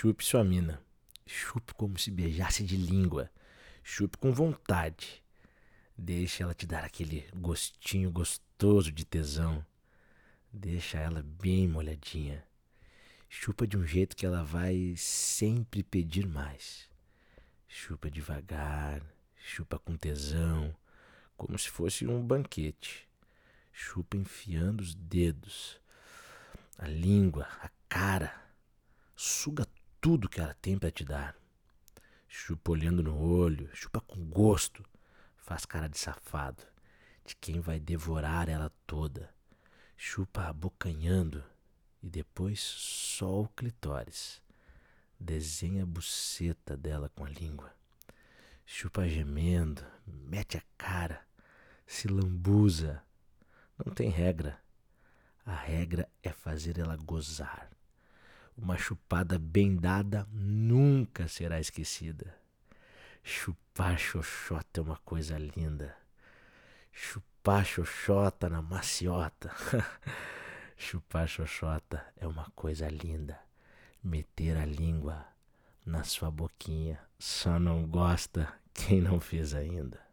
Chupe sua mina. Chupe como se beijasse de língua. Chupe com vontade. Deixa ela te dar aquele gostinho gostoso de tesão. Deixa ela bem molhadinha. Chupa de um jeito que ela vai sempre pedir mais. Chupa devagar, chupa com tesão, como se fosse um banquete. Chupa enfiando os dedos, a língua, a cara. Suga tudo que ela tem para te dar. Chupa olhando no olho, chupa com gosto faz cara de safado, de quem vai devorar ela toda. Chupa abocanhando e depois só o clitóris. Desenha a buceta dela com a língua. Chupa gemendo, mete a cara, se lambuza. Não tem regra. A regra é fazer ela gozar. Uma chupada bem dada nunca será esquecida. Chupar xoxota é uma coisa linda. Chupar xoxota na maciota. Chupar xoxota é uma coisa linda. Meter a língua na sua boquinha. Só não gosta quem não fez ainda.